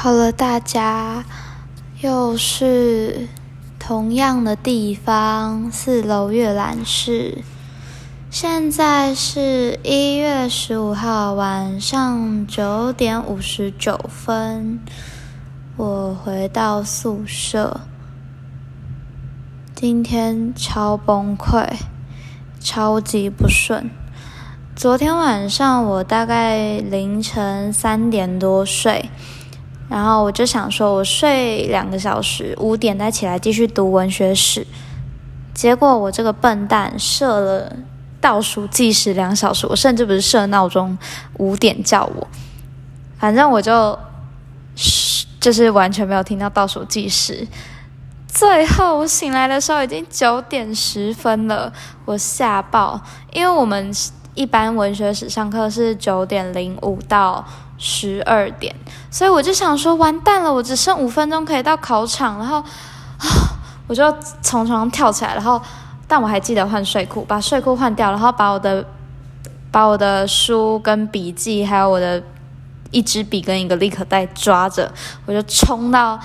好了，大家，又是同样的地方，四楼阅览室。现在是一月十五号晚上九点五十九分，我回到宿舍。今天超崩溃，超级不顺。昨天晚上我大概凌晨三点多睡。然后我就想说，我睡两个小时，五点再起来继续读文学史。结果我这个笨蛋设了倒数计时两小时，我甚至不是设闹钟五点叫我，反正我就就是完全没有听到倒数计时。最后我醒来的时候已经九点十分了，我吓爆，因为我们一般文学史上课是九点零五到。十二点，所以我就想说，完蛋了，我只剩五分钟可以到考场，然后啊，我就从床上跳起来，然后，但我还记得换睡裤，把睡裤换掉，然后把我的把我的书跟笔记，还有我的一支笔跟一个立可带抓着，我就冲到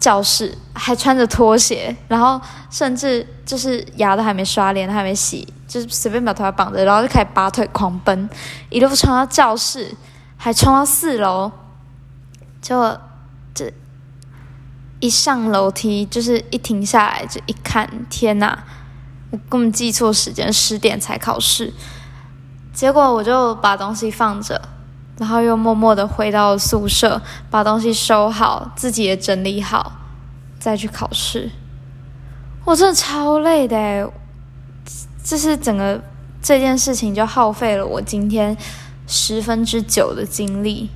教室，还穿着拖鞋，然后甚至就是牙都还没刷，脸都还没洗，就是随便把头发绑着，然后就开始拔腿狂奔，一路冲到教室。还冲到四楼，就这一上楼梯，就是一停下来就一看，天哪！我根本记错时间，十点才考试。结果我就把东西放着，然后又默默的回到宿舍，把东西收好，自己也整理好，再去考试。我真的超累的，这是整个这件事情就耗费了我今天。十分之九的精力，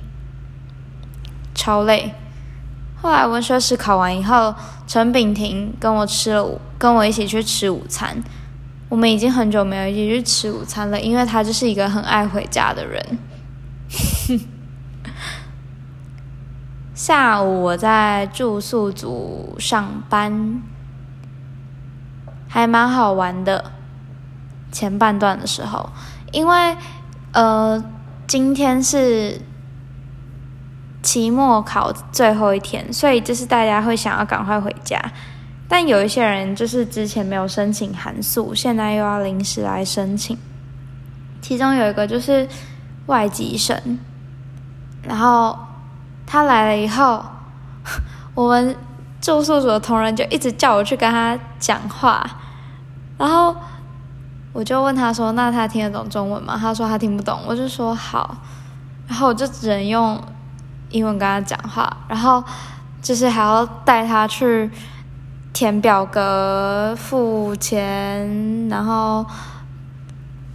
超累。后来文学史考完以后，陈炳廷跟我吃了，跟我一起去吃午餐。我们已经很久没有一起去吃午餐了，因为他就是一个很爱回家的人。下午我在住宿组上班，还蛮好玩的。前半段的时候，因为呃。今天是期末考最后一天，所以就是大家会想要赶快回家。但有一些人就是之前没有申请寒宿，现在又要临时来申请。其中有一个就是外籍生，然后他来了以后，我们住宿组的同仁就一直叫我去跟他讲话，然后。我就问他说：“那他听得懂中文吗？”他说他听不懂。我就说好，然后我就只能用英文跟他讲话，然后就是还要带他去填表格、付钱，然后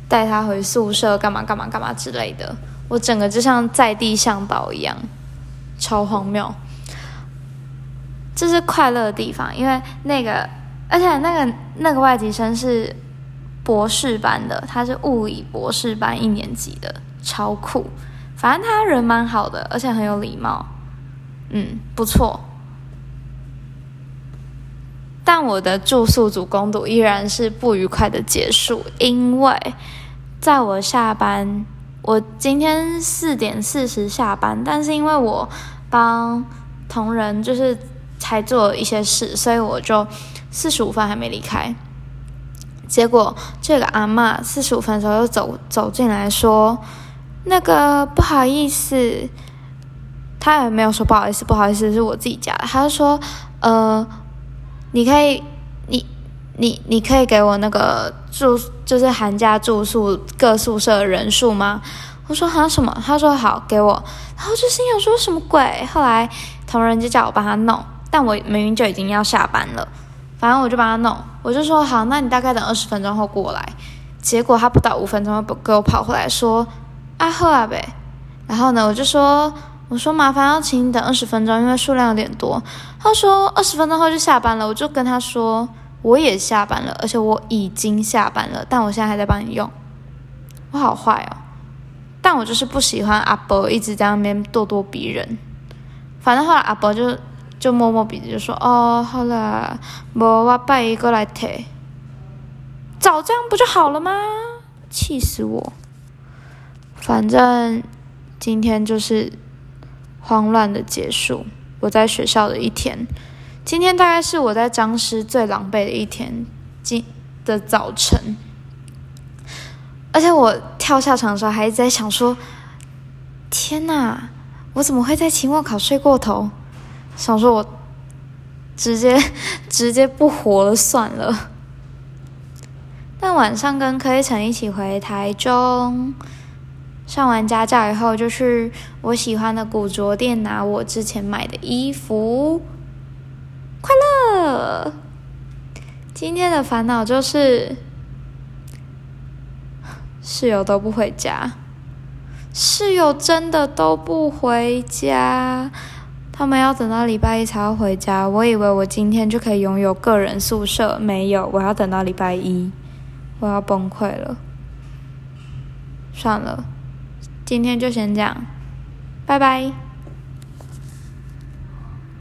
带他回宿舍干嘛干嘛干嘛之类的。我整个就像在地向导一样，超荒谬。这是快乐的地方，因为那个，而且那个那个外籍生是。博士班的，他是物理博士班一年级的，超酷。反正他人蛮好的，而且很有礼貌，嗯，不错。但我的住宿组攻读依然是不愉快的结束，因为在我下班，我今天四点四十下班，但是因为我帮同仁就是才做一些事，所以我就四十五分还没离开。结果这个阿妈四十五分的时候又走走进来说：“那个不好意思，他也没有说不好意思，不好意思是我自己家的。他说：呃，你可以，你你可以给我那个住就是寒假住宿各宿舍人数吗？我说好什么？他说好给我。然后就心想说什么鬼？后来同仁就叫我帮他弄，但我明明就已经要下班了。”反正我就帮他弄，我就说好，那你大概等二十分钟后过来。结果他不到五分钟就给我跑回来说：“啊喝啊呗。”然后呢，我就说：“我说麻烦要请你等二十分钟，因为数量有点多。”他说：“二十分钟后就下班了。”我就跟他说：“我也下班了，而且我已经下班了，但我现在还在帮你用。”我好坏哦，但我就是不喜欢阿伯一直在那边咄咄逼人。反正后来阿伯就。就摸摸鼻子就说：“哦，好啦，无我拜一个来提，早这样不就好了吗？气死我！反正今天就是慌乱的结束。我在学校的一天。今天大概是我在彰师最狼狈的一天，今的早晨。而且我跳下床的时候，还在想说：“天哪，我怎么会在期末考睡过头？”想说我直接直接不活了算了。但晚上跟柯一成一起回台中，上完家教以后，就去我喜欢的古着店拿我之前买的衣服。呃。今天的烦恼就是室友都不回家，室友真的都不回家，他们要等到礼拜一才要回家。我以为我今天就可以拥有个人宿舍，没有，我要等到礼拜一。我要崩溃了，算了，今天就先这样，拜拜。